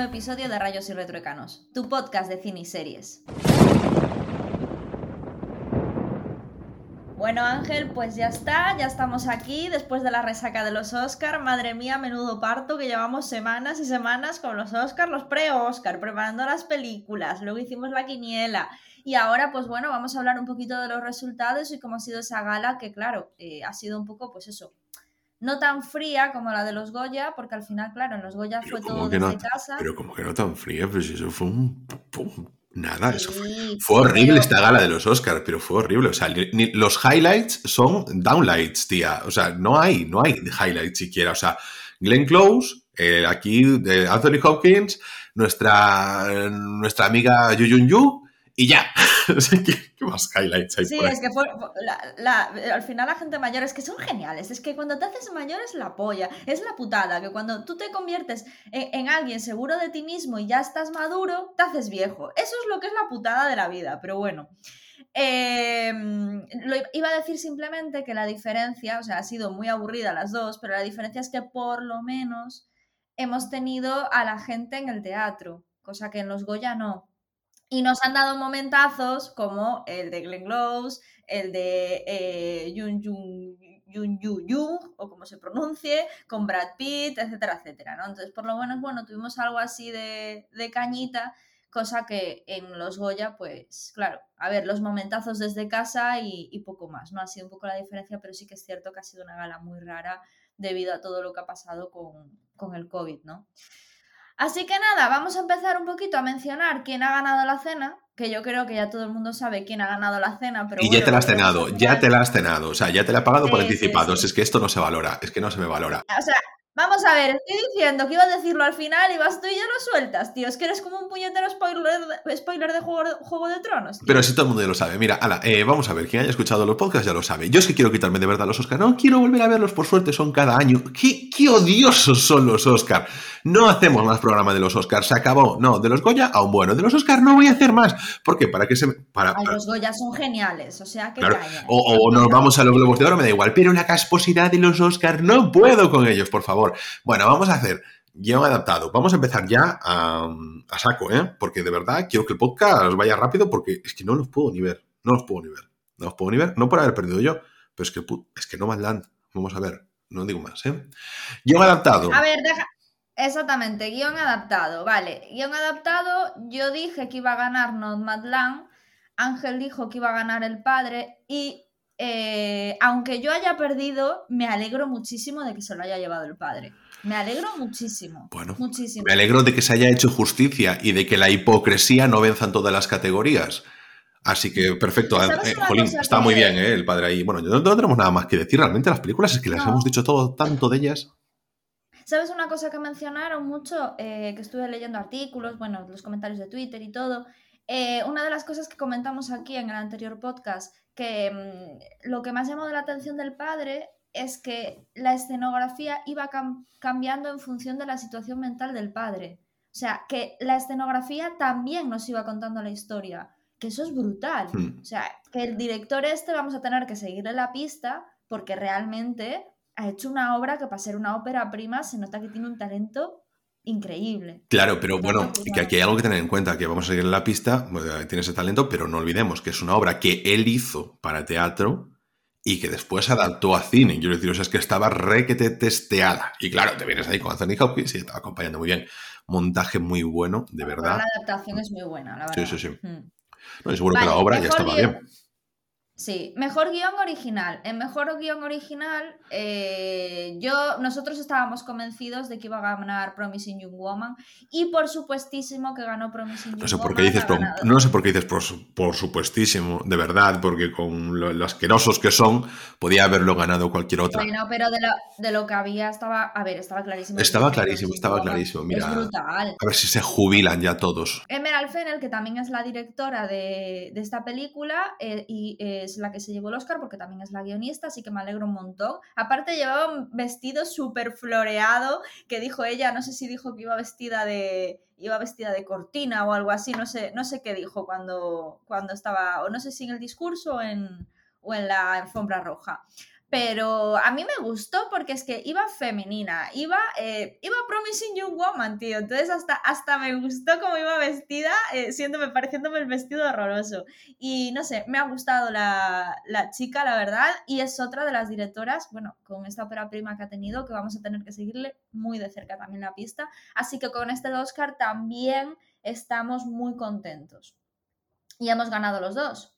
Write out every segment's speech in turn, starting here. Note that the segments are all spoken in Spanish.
Episodio de Rayos y Retroecanos, tu podcast de cine y series. Bueno Ángel, pues ya está, ya estamos aquí después de la resaca de los Oscar. Madre mía, menudo parto que llevamos semanas y semanas con los Oscar, los pre-Oscar, preparando las películas, luego hicimos la quiniela y ahora pues bueno, vamos a hablar un poquito de los resultados y cómo ha sido esa gala que claro, eh, ha sido un poco pues eso, no tan fría como la de los Goya, porque al final, claro, en los Goya fue todo desde casa. Pero como que no tan fría, pues eso fue un... Nada, eso fue, horrible esta gala de los Oscars, pero fue horrible. O sea, los highlights son downlights, tía. O sea, no hay, no hay highlights siquiera. O sea, Glenn Close, eh, aquí de Anthony Hopkins, nuestra, nuestra amiga Yu Yun Yu, y ya. ¿Qué, más highlights hay Sí, es que fue, al final la gente mayor es que son geniales. Es que cuando te haces mayor es la polla, es la putada. Que cuando tú te conviertes en, alguien seguro de ti mismo y ya estás maduro, te haces viejo. Eso es lo que es la putada de la vida. Pero bueno. Em, lo iba a decir simplemente que la diferencia, o sea, ha sido muy aburrida las dos, pero la diferencia es que por lo menos hemos tenido a la gente en el teatro, cosa que en los Goya no. Y nos han dado momentazos como el de Glenn Close, el de eh, Yun Yun Yu o como se pronuncie, con Brad Pitt, etcétera, etcétera, ¿no? Entonces, por lo menos, bueno, tuvimos algo así de, de cañita, cosa que en los Goya, pues, claro, a ver, los momentazos desde casa y, y, poco más, ¿no? Ha sido un poco la diferencia, pero sí que es cierto que ha sido una gala muy rara debido a todo lo que ha pasado con, con el COVID, ¿no? Así que nada, vamos a empezar un poquito a mencionar quién ha ganado la cena, que yo creo que ya todo el mundo sabe quién ha ganado la cena, pero... Y ya te la has cenado, ya te la has cenado, o sea, ya te la he pagado por anticipado, es que esto no se valora, es que no se me valora. O sea, Vamos a ver, estoy diciendo que iba a decirlo al final y vas tú y ya lo sueltas, tío. Es que eres como un puñetero spoiler, spoiler de Juego, de Tronos. Pero si todo el mundo ya lo sabe. Mira, ala, eh, vamos a ver, quien haya escuchado los podcasts ya lo sabe. Yo es que quiero quitarme de verdad los Oscars. No quiero volver a verlos, por suerte son cada año. ¿Qué, qué odiosos son los Oscars? No hacemos más programa de los Oscars, se acabó. No, de los Goya aún bueno. De los Oscars no voy a hacer más. ¿Por qué? Para que se. Para, Los Goya son geniales, o sea que. O, o, nos vamos a los Globos de Oro, me da igual. Pero la casposidad de los Oscars no puedo con ellos, por favor. Bueno, vamos a hacer guion adaptado. Vamos a empezar ya a, saco, ¿eh? Porque de verdad quiero que el podcast vaya rápido porque es que no los puedo ni ver. No los puedo ni ver. No los puedo ni ver. No por haber perdido yo, pero es que, es que no Land. Vamos a ver. No digo más, ¿eh? Guión adaptado. A ver, deja. Exactamente, guion adaptado. Vale, guion adaptado. Yo dije que iba a ganar Nomadland. Ángel dijo que iba a ganar el padre. Y eh, aunque yo haya perdido, me alegro muchísimo de que se lo haya llevado el padre. Me alegro muchísimo. Bueno, muchísimo. me alegro de que se haya hecho justicia y de que la hipocresía no venza en todas las categorías. Así que perfecto. Eh, Jolín, está muy bien eh, el padre ahí. Bueno, no, tenemos nada más que decir. Realmente las películas es que las hemos dicho todo, tanto de ellas. ¿Sabes una cosa que mencionaron mucho? Eh, que estuve leyendo artículos, bueno, los comentarios de Twitter y todo. una de las cosas que comentamos aquí en el anterior podcast, que mm, lo que más llamó la atención del padre es que la escenografía iba cambiando en función de la situación mental del padre. O sea, que la escenografía también nos iba contando la historia. Que eso es brutal. Hmm. O sea, que el director este vamos a tener que seguirle la pista porque realmente ha hecho una obra que para ser una ópera prima se nota que tiene un talento increíble. Claro, pero bueno, que aquí hay algo que tener en cuenta, que vamos a seguir la pista, tiene ese talento, pero no olvidemos que es una obra que él hizo para teatro y que después adaptó a cine. Yo decir, o sea, es que estaba requete testeada. Y claro, te vienes ahí con Anthony Hopkins y estaba acompañando muy bien. Montaje muy bueno, de verdad. La adaptación es muy buena, la verdad. Sí, sí, sí. Hmm. No, seguro que la obra ya estaba bien. Sí, mejor guion original. En mejor guion original, eh, yo, nosotros estábamos convencidos de que iba a ganar Promising Young Woman y por supuestísimo que ganó Promising Young no sé Woman. Por qué dices no sé por qué dices por, supuestísimo, de verdad, porque con lo, asquerosos que son, podía haberlo ganado cualquier otra. Bueno, pero de lo, que había estaba, a ver, estaba clarísimo. Estaba clarísimo, estaba clarísimo. Mira, es brutal. A ver si se jubilan ya todos. Emerald Fennel, que también es la directora de, esta película eh, y eh, es la que se llevó el Oscar porque también es la guionista, así que me alegro un montón. Aparte llevaba un vestido súper floreado que dijo ella, no sé si dijo que iba vestida de iba vestida de cortina o algo así, no sé, no sé qué dijo cuando, cuando estaba, o no sé si en el discurso o en, o en la alfombra roja. Pero a mí me gustó porque es que iba femenina, iba, eh, iba Promising Young Woman, tío. Entonces hasta, hasta me gustó cómo iba vestida, eh, pareciéndome el vestido horroroso. Y no sé, me ha gustado la, la, chica, la verdad, y es otra de las directoras, bueno, con esta ópera prima que ha tenido, que vamos a tener que seguirle muy de cerca también la pista. Así que con este Oscar también estamos muy contentos. Y hemos ganado los dos.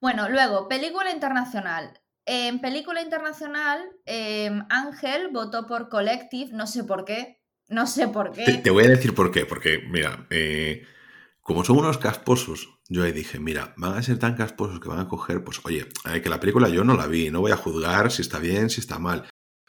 Bueno, luego, película internacional. En película internacional, em, Ángel votó por Collective, no sé por qué. No sé por qué. Te, voy a decir por qué, porque, mira, eh, como son unos casposos, yo ahí dije, mira, van a ser tan casposos que van a coger, pues, oye, que la película yo no la vi, no voy a juzgar si está bien, si está mal.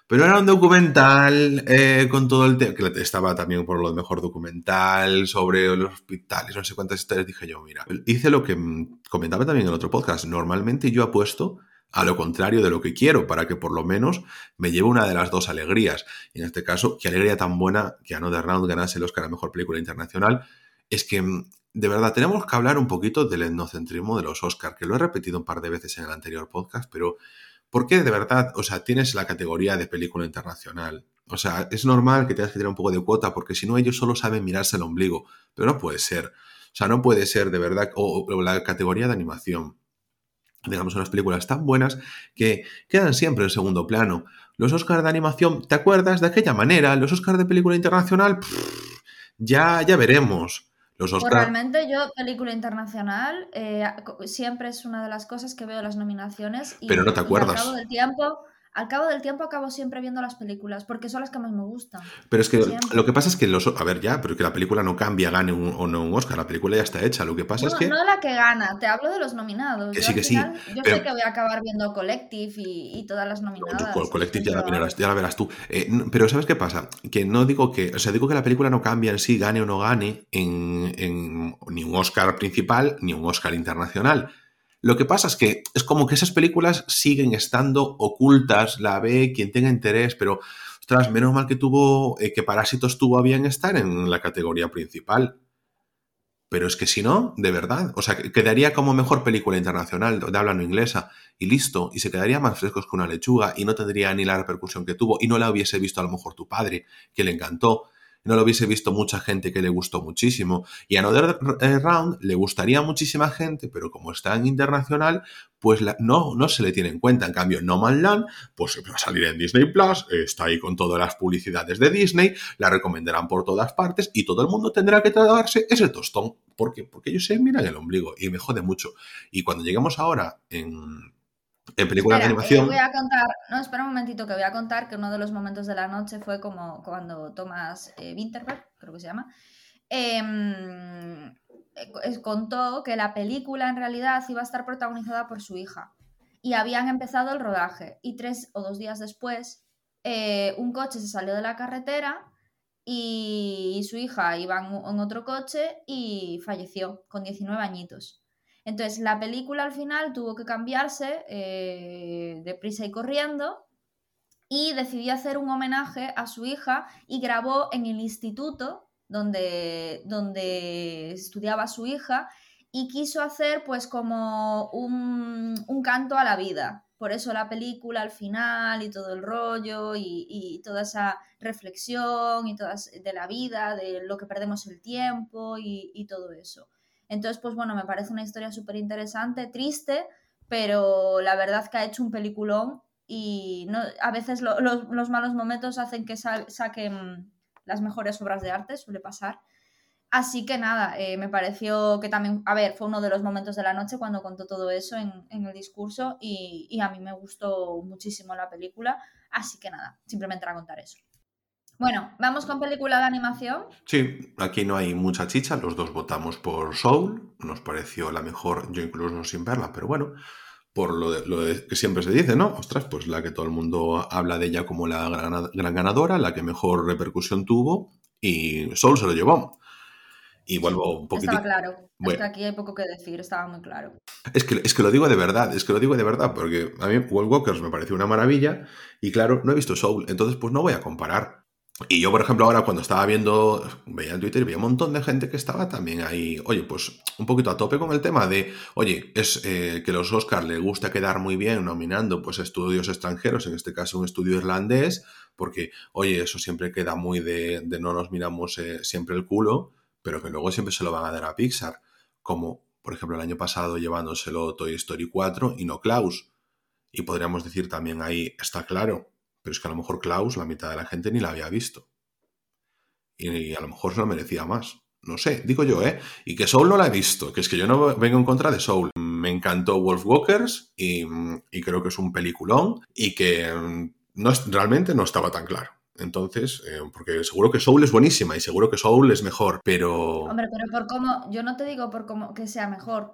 Pero era un documental eh, con todo el tema, que estaba también por lo mejor documental sobre los hospitales, no sé cuántas historias. Dije yo, mira, hice lo que mm, comentaba también en otro podcast. Normalmente yo apuesto a lo contrario de lo que quiero, para que por lo menos me lleve una de las dos alegrías. Y en este caso, qué alegría tan buena que Another Round ganase el Oscar a Mejor Película Internacional. Es que, mm, de verdad, tenemos que hablar un poquito del etnocentrismo de los Oscars, que lo he repetido un par de veces en el anterior podcast, pero ¿por qué de verdad, o sea, tienes la categoría de película internacional? O sea, es normal que tengas que tener un poco de cuota, porque si no, ellos solo saben mirarse el ombligo, pero no puede ser. O sea, no puede ser de verdad, o la categoría de animación digamos, unas películas tan buenas que quedan siempre en segundo plano. Los Oscars de animación, ¿te acuerdas de aquella manera? Los Oscars de película internacional, ya, ya veremos. Los pues realmente yo, película internacional, eh, siempre es una de las cosas que veo las nominaciones. Y, Pero no te acuerdas. al cabo del tiempo al cabo del tiempo acabo siempre viendo las películas, porque son las que más me gustan. Pero es que lo que pasa es que los... A ver, ya, pero que la película no cambia, gane un, o no un Oscar, la película ya está hecha. Lo que pasa es que... No la que gana, te hablo de los nominados. Que sí, que sí. Yo sé que voy a acabar viendo Collective y, todas las nominadas. Collective ya la, verás, ya la verás tú. Eh, pero ¿sabes qué pasa? Que no digo que... O sea, digo que la película no cambia en sí, gane o no gane, en, en ni un Oscar principal ni un Oscar internacional lo que pasa es que es como que esas películas siguen estando ocultas, la ve quien tenga interés, pero, ostras, menos mal que tuvo, eh, que Parásitos tuvo a bien estar en la categoría principal. Pero es que si no, de verdad, o sea, quedaría como mejor película internacional de habla no inglesa y listo, y se quedaría más frescos que una lechuga y no tendría ni la repercusión que tuvo y no la hubiese visto a lo mejor tu padre, que le encantó no lo hubiese visto mucha gente que le gustó muchísimo. Y Another eh, Round le gustaría muchísima gente, pero como está en internacional, pues no, no se le tiene en cuenta. En cambio, No Man Land, pues va a salir en Disney Plus, está ahí con todas las publicidades de Disney, la recomendarán por todas partes y todo el mundo tendrá que tratarse ese tostón. ¿Por qué? Porque ellos se miran el ombligo y me jode mucho. Y cuando lleguemos ahora en en película de eh, animación. voy a contar, no, espera un momentito que voy a contar que uno de los momentos de la noche fue como cuando Thomas eh, Winterberg, creo que se llama, em, eh, contó que la película en realidad iba a estar protagonizada por su hija y habían empezado el rodaje y tres o dos días después un coche se salió de la carretera y, su hija iba en otro coche y falleció con 19 añitos. Entonces, la película al final tuvo que cambiarse eh, deprisa y corriendo y decidió hacer un homenaje a su hija y grabó en el instituto donde, donde estudiaba su hija y quiso hacer pues como un, canto a la vida. Por eso la película al final y todo el rollo y, toda esa reflexión y todas de la vida, de lo que perdemos el tiempo y todo eso. Entonces, pues bueno, me parece una historia súper interesante, triste, pero la verdad que ha hecho un peliculón y no, a veces los malos momentos hacen que saquen las mejores obras de arte, suele pasar. Así que nada, eh, me pareció que también, a ver, fue uno de los momentos de la noche cuando contó todo eso en, el discurso y, y, a mí me gustó muchísimo la película, así que nada, simplemente era contar eso. Bueno, vamos con película de animación. Sí, aquí no hay mucha chicha, los dos votamos por Soul, nos pareció la mejor, yo incluso sin verla, pero bueno, por lo, que siempre se dice, ¿no? Ostras, pues la que todo el mundo habla de ella como la gran, ganadora, la que mejor repercusión tuvo, y Soul se lo llevó. Y vuelvo un poquito. Estaba claro. Bueno. aquí hay poco que decir, estaba muy claro. Es que, es que lo digo de verdad, es que lo digo de verdad, porque a mí World Walkers me pareció una maravilla y claro, no he visto Soul, entonces pues no voy a comparar. Y yo, por ejemplo, ahora cuando estaba viendo, veía en Twitter, veía un montón de gente que estaba también ahí, oye, pues un poquito a tope con el tema de, oye, es eh, que los Oscars les gusta quedar muy bien nominando pues estudios extranjeros, en este caso un estudio irlandés, porque, oye, eso siempre queda muy de, de no nos miramos eh, siempre el culo, pero que luego siempre se lo van a dar a Pixar, como por ejemplo el año pasado llevándoselo Toy Story 4 y no Klaus. Y podríamos decir también ahí, está claro, pero es que a lo mejor Klaus, la mitad de la gente ni la había visto. Y, a lo mejor se lo merecía más. No sé, digo yo, ¿eh? Y que Soul no la he visto, que es que yo no vengo en contra de Soul. Me encantó Wolfwalkers y, y creo que es un peliculón y que mm, no, realmente no estaba tan claro. Entonces, eh, porque seguro que Soul es buenísima y seguro que Soul es mejor, pero... Hombre, pero por cómo, yo no te digo por cómo que sea mejor,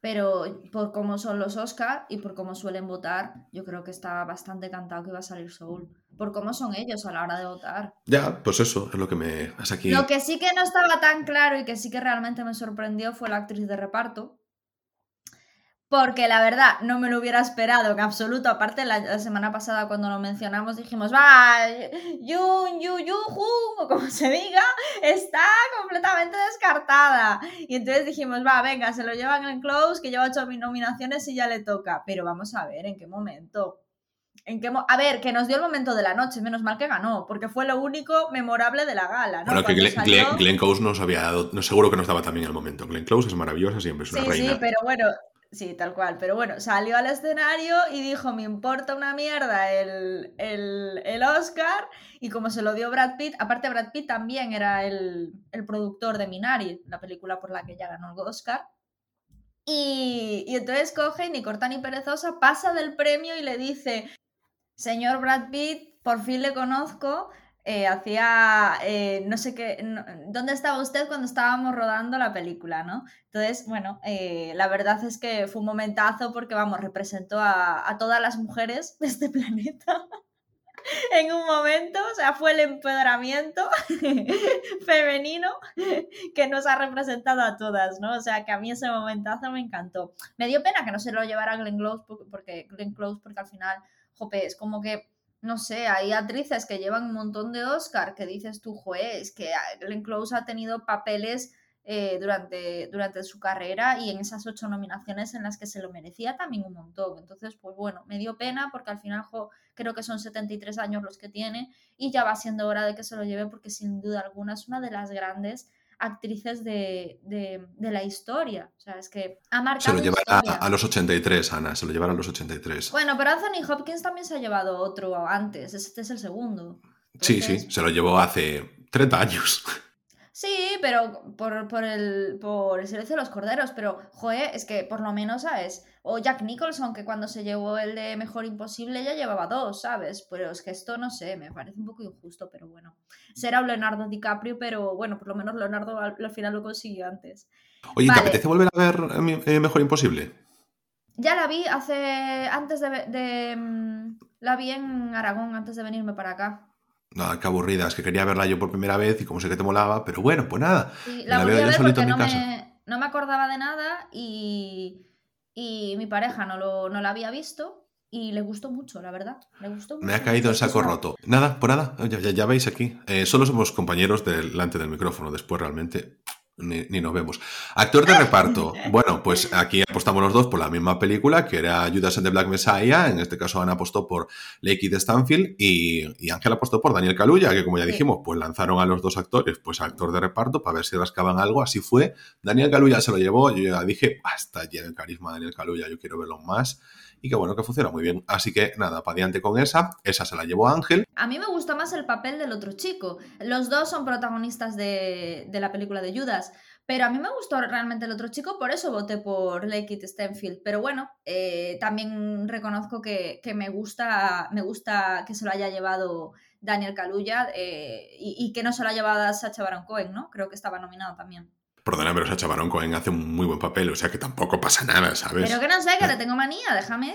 pero por cómo son los Oscar y por cómo suelen votar, yo creo que está bastante cantado que iba a salir Soul. Por cómo son ellos a la hora de votar. Ya, pues eso es lo que me hace aquí. Lo que sí que no estaba tan claro y que sí que realmente me sorprendió fue la actriz de reparto, porque la verdad no me lo hubiera esperado en absoluto. Aparte, la, semana pasada cuando lo mencionamos dijimos, va, Yun, Yu, Yu, o como se diga, está completamente descartada. Y entonces dijimos, va, venga, se lo llevan en Close, que lleva ocho nominaciones y ya le toca. Pero vamos a ver en qué momento. ¿En qué a ver, que nos dio el momento de la noche, menos mal que ganó, porque fue lo único memorable de la gala. ¿no? Bueno, que Glenn, Close nos había dado, no, seguro que nos daba también el momento. Glenn Close es maravillosa, siempre es una sí, reina. Sí, pero bueno, Sí, tal cual. Pero bueno, salió al escenario y dijo, me importa una mierda el, el, Oscar. Y como se lo dio Brad Pitt, aparte Brad Pitt también era el, el, productor de Minari, la película por la que ya ganó el Oscar. Y, y entonces coge y ni corta ni perezosa, pasa del premio y le dice, señor Brad Pitt, por fin le conozco, eh, hacía, eh, no sé qué, ¿dónde estaba usted cuando estábamos rodando la película, no? Entonces, bueno, eh, la verdad es que fue un momentazo porque, vamos, representó a, a todas las mujeres de este planeta en un momento, o sea, fue el empoderamiento femenino que nos ha representado a todas, ¿no? O sea, que a mí ese momentazo me encantó. Me dio pena que no se lo llevara Glenn Close porque, Glenn Close, porque al final, jope, es como que no sé, hay actrices que llevan un montón de Oscar que dices tú, joe, es que Glenn Close ha tenido papeles eh, durante, durante su carrera y en esas ocho nominaciones en las que se lo merecía también un montón. Entonces, pues bueno, me dio pena porque al final creo que son 73 años los que tiene y ya va siendo hora de que se lo lleve porque sin duda alguna es una de las grandes actrices de, la historia. O sea, es que ha marcado. Se lo llevará a, los 83, Ana, se lo llevará a los 83. Bueno, pero Anthony Hopkins también se ha llevado otro antes, este es el segundo. Sí, sí, se lo llevó hace 30 años. Sí, pero por, por, el, por el silencio de los corderos, pero, joe, es que por lo menos, ¿sabes? O Jack Nicholson, que cuando se llevó el de Mejor Imposible ya llevaba dos, ¿sabes? Pero es que esto, no sé, me parece un poco injusto, pero bueno. Será un Leonardo DiCaprio, pero bueno, por lo menos Leonardo al, final lo consiguió antes. Oye, ¿te apetece volver a ver eh, Mejor Imposible? Ya la vi hace. antes de, de. Mm, La vi en Aragón antes de venirme para acá. Nada, qué aburrida, es que quería verla yo por primera vez y como sé que te molaba, pero bueno, pues nada. la, veo yo solito en mi no casa. Me, no me acordaba de nada y, y mi pareja no, lo, no la había visto y le gustó mucho, la verdad. Le gustó Me ha caído el saco roto. Nada, por nada, ya, ya, veis aquí. Eh, solo somos compañeros delante del micrófono, después realmente ni, nos vemos. Actor de reparto. Bueno, pues aquí apostamos los dos por la misma película, que era Judas and the Black Messiah. En este caso, Ana apostó por Lakey de Stanfield y, y Ángel apostó por Daniel Kaluuya, que como ya dijimos, pues lanzaron a los dos actores, pues actor de reparto, para ver si rascaban algo. Así fue. Daniel Kaluuya se lo llevó. Yo ya dije, hasta lleno el carisma de Daniel Kaluuya, yo quiero verlo más y que bueno, que funciona muy bien. Así que nada, para adelante con esa. Esa se la llevó Ángel. A mí me gusta más el papel del otro chico. Los dos son protagonistas de, de la película de Judas. Pero a mí me gustó realmente el otro chico, por eso voté por Lake It Stanfield. Pero bueno, eh, también reconozco que, que, me, gusta, me gusta que se lo haya llevado Daniel Kaluuya eh, y, y, que no se lo haya llevado Sacha Baron Cohen, ¿no? Creo que estaba nominado también. Perdona, pero Sacha Baron Cohen hace un muy buen papel, o sea que tampoco pasa nada, ¿sabes? Pero que no sé, que le tengo manía, déjame.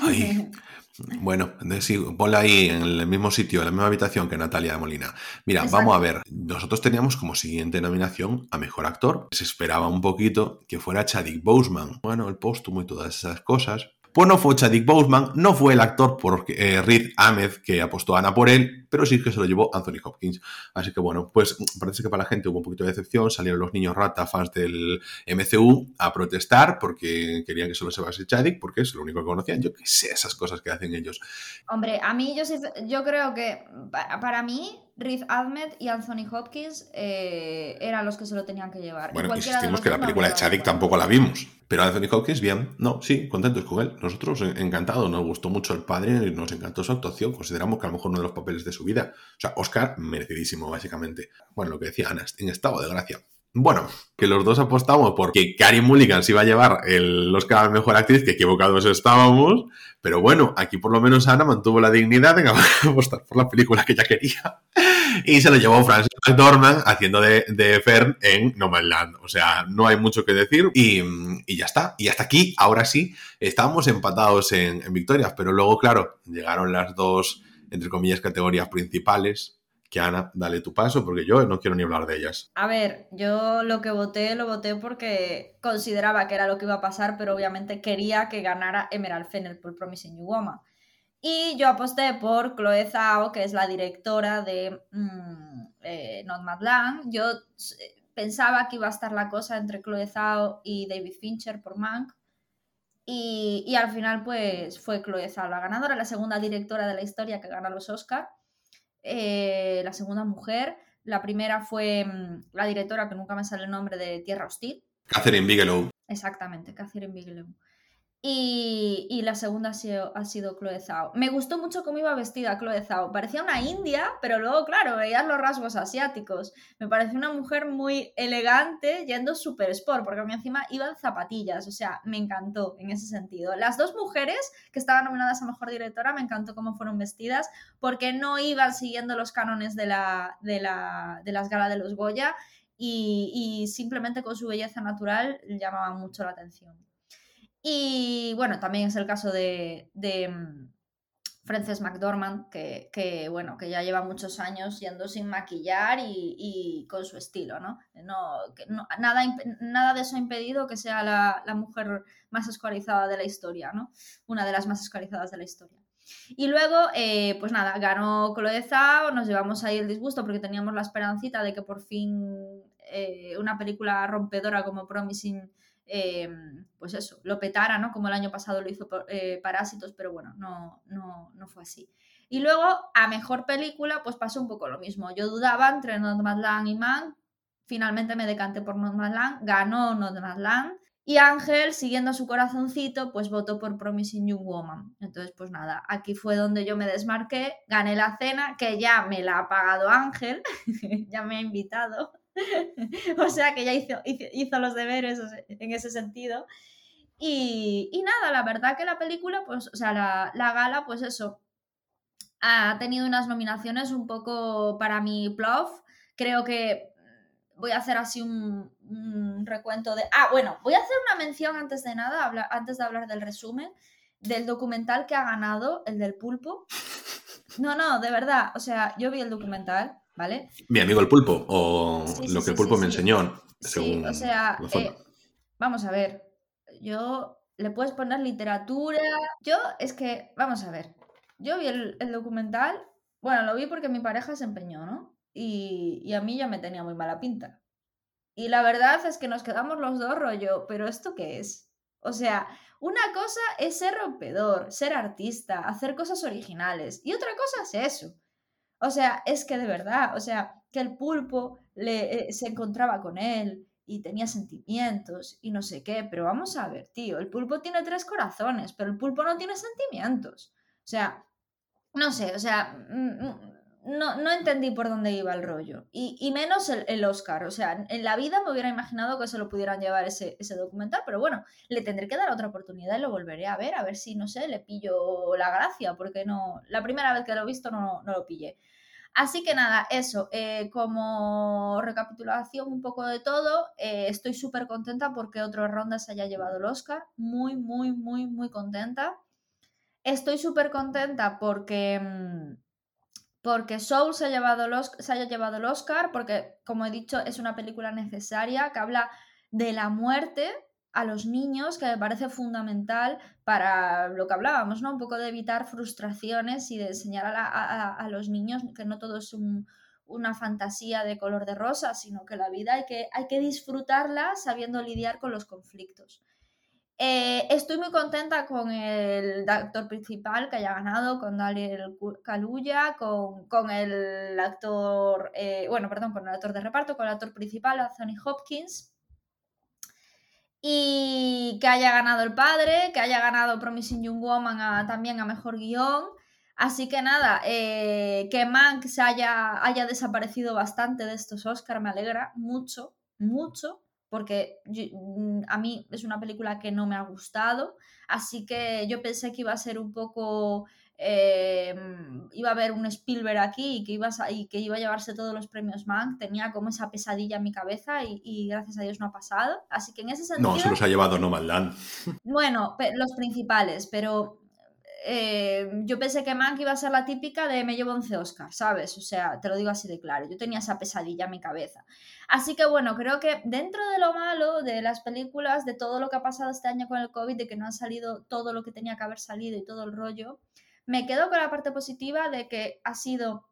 Ay, Bueno, sí, ponla ahí en el mismo sitio, en la misma habitación que Natalia de Molina. Mira, vamos a ver. Nosotros teníamos como siguiente nominación a mejor actor. Se esperaba un poquito que fuera Chadwick Boseman. Bueno, el póstumo y todas esas cosas. Pues no fue Chadwick Boseman, no fue el actor por eh, Riz Ahmed que apostó a Ana por él, pero sí que se lo llevó Anthony Hopkins. Así que bueno, pues parece que para la gente hubo un poquito de decepción, salieron los niños rata fans del MCU a protestar porque querían que solo se base Chadwick, porque es lo único que conocían. Yo qué sé, esas cosas que hacen ellos. Hombre, a mí yo, yo creo que para mí Riz Ahmed y Anthony Hopkins eh, eran los que se lo tenían que llevar. Bueno, insistimos que la película de Chadwick tampoco la vimos. Pero Anthony Hopkins, bien. No, sí, contentos con él. Nosotros encantados. Nos gustó mucho el padre, nos encantó su actuación. Consideramos que a lo mejor uno de los papeles de su vida. O sea, Oscar, merecidísimo, básicamente. Bueno, lo que decía Ana, en estado de gracia. Bueno, que los dos apostamos porque Carrie Mulligan se iba a llevar el Oscar a Mejor Actriz, que equivocados estábamos, pero bueno, aquí por lo menos Ana mantuvo la dignidad de apostar por la película que ella quería y se lo llevó Francis McDormand haciendo de, de Fern en No Man's Land. O sea, no hay mucho que decir y, ya está. Y hasta aquí, ahora sí, estábamos empatados en, victorias, pero luego, claro, llegaron las dos, entre comillas, categorías principales que Ana, dale tu paso, porque yo no quiero ni hablar de ellas. A ver, yo lo que voté, lo voté porque consideraba que era lo que iba a pasar, pero obviamente quería que ganara Emerald Fennel por Promising You Woman. Y yo aposté por Chloe Zhao, que es la directora de mm, eh, Nomadland. Yo eh, pensaba que iba a estar la cosa entre Chloe Zhao y David Fincher por Mank. Y, y, al final, pues fue Chloe Zhao la ganadora, la segunda directora de la historia que gana los Oscars. Eh, la segunda mujer. La primera fue mm, la directora, que nunca me sale el nombre, de Tierra Hostil. Catherine Bigelow. Exactamente, Catherine Bigelow. Y, la segunda ha sido, ha sido Chloe Zhao. Me gustó mucho cómo iba vestida Chloe Zhao. Parecía una india, pero luego, claro, veías los rasgos asiáticos. Me pareció una mujer muy elegante yendo super sport, porque a mí encima iban zapatillas. O sea, me encantó en ese sentido. Las dos mujeres que estaban nominadas a Mejor Directora, me encantó cómo fueron vestidas, porque no iban siguiendo los cánones de, la, de, la, de las galas de los Goya y, y simplemente con su belleza natural llamaban mucho la atención. Y bueno, también es el caso de, mm, Frances McDormand, que, bueno, que ya lleva muchos años yendo sin maquillar y, con su estilo, ¿no? nada, nada de eso ha impedido que sea la, mujer más escolarizada de la historia, ¿no? Una de las más escolarizadas de la historia. Y luego, eh, pues nada, ganó Chloe Zhao, nos llevamos ahí el disgusto porque teníamos la esperancita de que por fin eh, una película rompedora como Promising Em, pues eso, lo petara, ¿no? Como el año pasado lo hizo eh, Parásitos, pero bueno, no, no, no fue así. Y luego, a mejor película, pues pasó un poco lo mismo. Yo dudaba entre Nomadland y Man, finalmente me decanté por Nomadland, ganó Nomadland. Y Ángel, siguiendo su corazoncito, pues votó por Promising Young Woman. Entonces, pues nada, aquí fue donde yo me desmarqué, gané la cena, que ya me la ha pagado Ángel, ya me ha invitado. o sea que ya hizo, hizo, los deberes en ese sentido. Y, nada, la verdad que la película, pues, o sea, la, gala, pues eso, ha tenido unas nominaciones un poco para mi plof. Creo que voy a hacer así un, recuento de... Ah, bueno, voy a hacer una mención antes de nada, antes de hablar del resumen, del documental que ha ganado, el del pulpo. No, no, de verdad, o sea, yo vi el documental ¿vale? Mi amigo el pulpo, o lo que el pulpo me enseñó. Según o sea, eh, vamos a ver, yo le puedes poner literatura. Yo es que, vamos a ver, yo vi el, documental, bueno, lo vi porque mi pareja se empeñó, ¿no? Y, y, a mí ya me tenía muy mala pinta. Y la verdad es que nos quedamos los dos rollo, pero ¿esto qué es? O sea, una cosa es ser rompedor, ser artista, hacer cosas originales, y otra cosa es eso. O sea, es que de verdad, o sea, que el pulpo le, eh, se encontraba con él y tenía sentimientos y no sé qué, pero vamos a ver, tío, el pulpo tiene tres corazones, pero el pulpo no tiene sentimientos. O sea, no sé, o sea, mm, mm, no, no entendí por dónde iba el rollo. Y, menos el, Oscar. O sea, en la vida me hubiera imaginado que se lo pudieran llevar ese, ese, documental, pero bueno, le tendré que dar otra oportunidad y lo volveré a ver, a ver si, no sé, le pillo la gracia, porque no, la primera vez que lo he visto no, no lo pillé. Así que nada, eso, eh, como recapitulación un poco de todo, eh, estoy súper contenta porque otra ronda se haya llevado el Oscar, muy, muy, muy, muy contenta. Estoy súper contenta porque, mm, porque Soul se, ha se haya llevado el Oscar, porque como he dicho es una película necesaria que habla de la muerte a los niños, que me parece fundamental para lo que hablábamos, ¿no? Un poco de evitar frustraciones y de enseñar a, los niños que no todo es una fantasía de color de rosa, sino que la vida hay que, disfrutarla sabiendo lidiar con los conflictos. Eh, estoy muy contenta con el actor principal que haya ganado, con Daniel Kaluuya, con, con el actor, eh, bueno, perdón, con el actor de reparto, con el actor principal, Anthony Hopkins. Y que haya ganado el padre, que haya ganado Promising Young Woman también a mejor guion. Así que nada, eh, que Mank se haya, haya desaparecido bastante de estos Oscars me alegra mucho, mucho porque mm, a mí es una película que no me ha gustado, así que yo pensé que iba a ser un poco... Eh, iba a haber un Spielberg aquí y que, iba a, y que iba a llevarse todos los premios Mank, tenía como esa pesadilla en mi cabeza y, gracias a Dios no ha pasado. Así que en ese sentido... No, se los ha llevado Nomadland. Bueno, los principales, pero eh, yo pensé que Mank iba a ser la típica de me llevo 11 Oscars, ¿sabes? O sea, te lo digo así de claro, yo tenía esa pesadilla en mi cabeza. Así que bueno, creo que dentro de lo malo de las películas, de todo lo que ha pasado este año con el COVID, de que no ha salido todo lo que tenía que haber salido y todo el rollo, me quedo con la parte positiva de que ha sido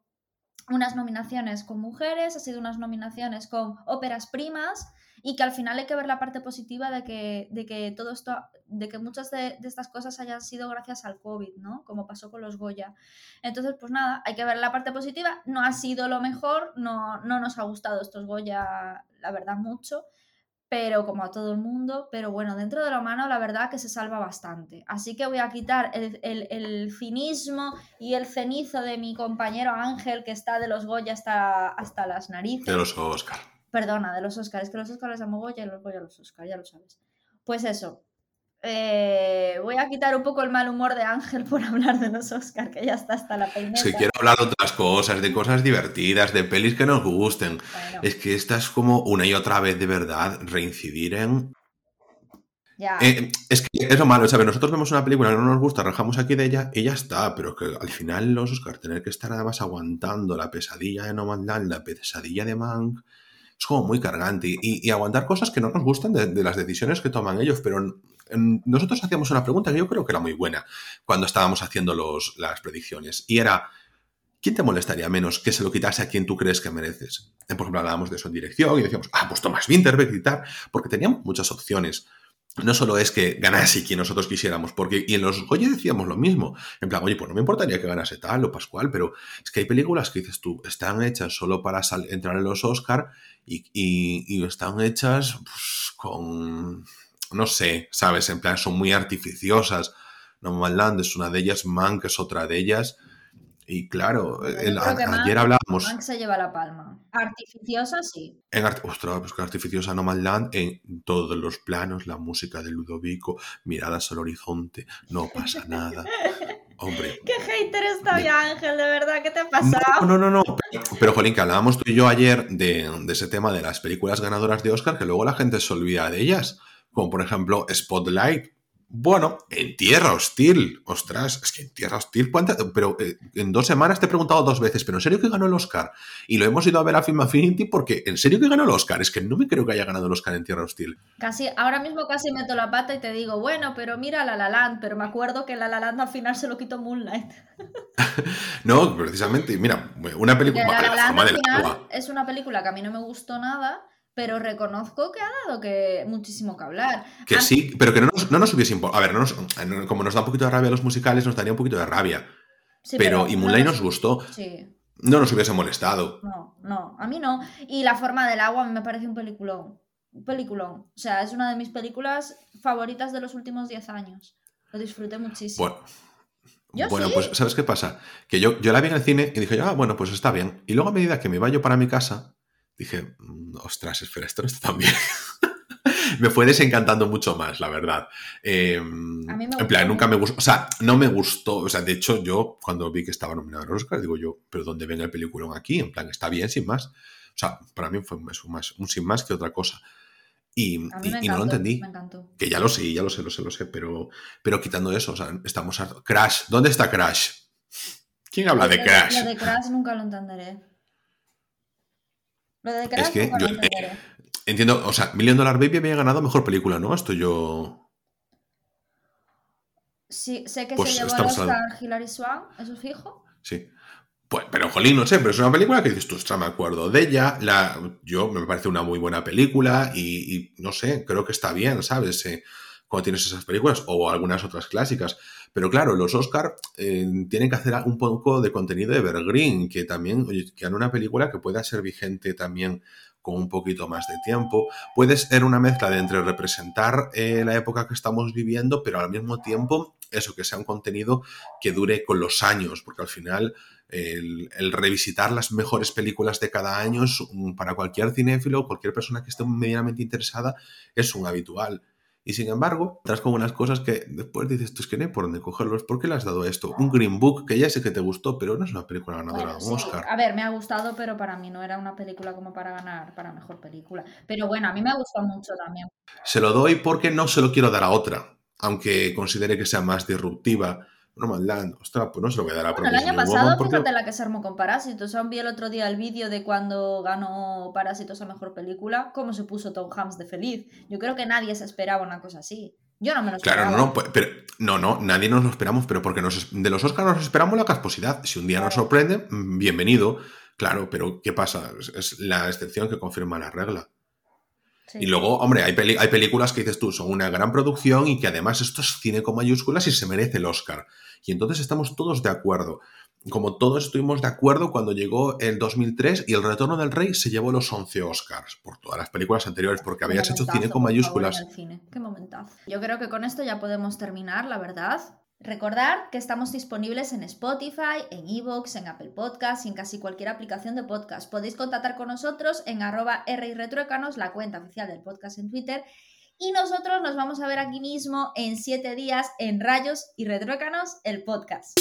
unas nominaciones con mujeres, ha sido unas nominaciones con óperas primas y que al final hay que ver la parte positiva de que, de que todo esto, de que muchas de, estas cosas hayan sido gracias al COVID, ¿no? Como pasó con los Goya. Entonces, pues nada, hay que ver la parte positiva. No ha sido lo mejor, no, no nos ha gustado estos Goya, la verdad, mucho pero como a todo el mundo, pero bueno, dentro de lo humano la verdad que se salva bastante. Así que voy a quitar el, el, cinismo y el cenizo de mi compañero Ángel, que está de los Goya hasta, hasta las narices. De los Oscar. Perdona, de los Oscars, es que los Oscars los amo Goya y los Goya los Oscar, ya lo sabes. Pues eso, eh, voy a quitar un poco el mal humor de Ángel por hablar de los Oscars, que ya está hasta la peineta. Es que quiero hablar de otras cosas, de cosas divertidas, de pelis que nos gusten. Es que esta es como una y otra vez de verdad reincidir en... Ya. Eh, es que es lo malo, ¿sabes? Nosotros vemos una película que no nos gusta, rajamos aquí de ella y ya está, pero que al final los Oscars tener que estar nada más aguantando la pesadilla de No Man's la pesadilla de Mank, es como muy cargante y, aguantar cosas que no nos gustan de, de, las decisiones que toman ellos, pero nosotros hacíamos una pregunta que yo creo que era muy buena cuando estábamos haciendo los, las predicciones y era, ¿quién te molestaría menos que se lo quitase a quien tú crees que mereces? Por ejemplo, hablábamos de eso en dirección y decíamos, ah, pues Tomás Winterberg y tal, porque teníamos muchas opciones. No solo es que ganase quien nosotros quisiéramos, porque y en los Goya decíamos lo mismo. En plan, oye, pues no me importaría que ganase tal o Pascual, pero es que hay películas que dices tú, están hechas solo para entrar en los Oscar y, están hechas pues, con no sé, ¿sabes? En plan, son muy artificiosas. No Land es una de ellas, Mank es otra de ellas. Y claro, ayer hablábamos. Mank se lleva la palma. Artificiosa, sí. En Ostras, pues que artificiosa No Land en todos los planos, la música de Ludovico, miradas al horizonte, no pasa nada. Hombre. Qué hater está Ángel, de verdad, ¿qué te ha pasado? No, no, no, no. Pero, Jolín, que hablábamos tú y yo ayer de, de ese tema de las películas ganadoras de Oscar, que luego la gente se olvida de ellas como por ejemplo Spotlight. Bueno, en Tierra Hostil. Ostras, es que en Tierra Hostil. Pero eh, en dos semanas te he preguntado dos veces, ¿pero en serio que ganó el Oscar? Y lo hemos ido a ver a Film Affinity porque ¿en serio que ganó el Oscar? Es que no me creo que haya ganado el Oscar en Tierra Hostil. Casi, ahora mismo casi meto la pata y te digo, bueno, pero mira La La Land, pero me acuerdo que La La Land al final se lo quitó Moonlight. no, precisamente, mira, una película... La es una película que a mí no me gustó nada pero reconozco que ha dado que muchísimo que hablar. Que sí, pero que no nos, no nos hubiese A ver, no como nos da un poquito de rabia los musicales, nos daría un poquito de rabia. pero, y Moonlight nos, gustó. Sí. No nos hubiese molestado. No, no, a mí no. Y La forma del agua me parece un peliculón. Un peliculón. O sea, es una de mis películas favoritas de los últimos 10 años. Lo disfruté muchísimo. Bueno, bueno, pues ¿sabes qué pasa? Que yo, yo la vi en el cine y dije, ah, bueno, pues está bien. Y luego a medida que me iba yo para mi casa, dije, mm, ostras, espera, esto no está tan bien. me fue desencantando mucho más, la verdad. Em, en plan, nunca me gustó, o sea, no me gustó, o sea, de hecho yo cuando vi que estaba nominado a Oscar, digo yo, pero ¿dónde ven el peliculón aquí? En plan, está bien, sin más. O sea, para mí fue un, más, un sin más que otra cosa. Y, no lo entendí. Que ya lo sé, ya lo sé, lo sé, lo sé, pero, pero quitando eso, o sea, estamos a... Crash, ¿dónde está Crash? ¿Quién habla de Crash? De Crash nunca lo entenderé. Lo de Crash es que yo, eh, entiendo, o sea, Million Dollar Baby había ganado mejor película, ¿no? Esto yo. Sí, sé que se pues llevó el Oscar Hilary Swan, eso es fijo. Sí. Pues, pero jolín, no sé, pero es una película que dices tú, me acuerdo de ella. La, yo me parece una muy buena película y, no sé, creo que está bien, ¿sabes? Eh, cuando tienes esas películas o algunas otras clásicas. Pero claro, los Oscar eh, tienen que hacer un poco de contenido evergreen, que también, que una película que pueda ser vigente también con un poquito más de tiempo. Puede ser una mezcla de entre representar eh, la época que estamos viviendo, pero al mismo tiempo eso, que sea un contenido que dure con los años, porque al final el, revisitar las mejores películas de cada año para cualquier cinéfilo, cualquier persona que esté medianamente interesada, es un habitual. Y sin embargo, estás con unas cosas que después dices, tú es que no hay por dónde cogerlos. ¿Por qué le has dado esto? Un Green Book que ya sé que te gustó, pero no es una película ganadora de un Oscar. A ver, me ha gustado, pero para mí no era una película como para ganar para mejor película. Pero bueno, a mí me gustó mucho también. Se lo doy porque no se lo quiero dar a otra, aunque considere que sea más disruptiva Nomadland, ostras, pues no se lo voy a dar a bueno, El año pasado, fíjate la que se armó con Parásitos. Aún vi el otro día el vídeo de cuando ganó Parásitos a mejor película, cómo se puso Tom Hanks de feliz. Yo creo que nadie se esperaba una cosa así. Yo no me lo esperaba. Claro, no, no, pues, pero, no, no, nadie nos lo esperamos, pero porque nos, de los Oscars nos esperamos la casposidad. Si un día nos sorprende, mm, bienvenido. Claro, pero ¿qué pasa? Es la excepción que confirma la regla. Y luego, hombre, hay, hay, películas que dices tú, son una gran producción y que además esto es cine con mayúsculas y se merece el Oscar. Y entonces estamos todos de acuerdo. Como todos estuvimos de acuerdo cuando llegó el 2003 y El Retorno del Rey se llevó los 11 Oscars por todas las películas anteriores, porque habías hecho cine con mayúsculas. Qué momentazo. Yo creo que con esto ya podemos terminar, la verdad. Recordar que estamos disponibles en Spotify, en Evox, en Apple Podcasts y en casi cualquier aplicación de podcast. Podéis contactar con nosotros en arroba retruécanos, la cuenta oficial del podcast en Twitter. Y nosotros nos vamos a ver aquí mismo en siete días en Rayos y Retruécanos, el podcast.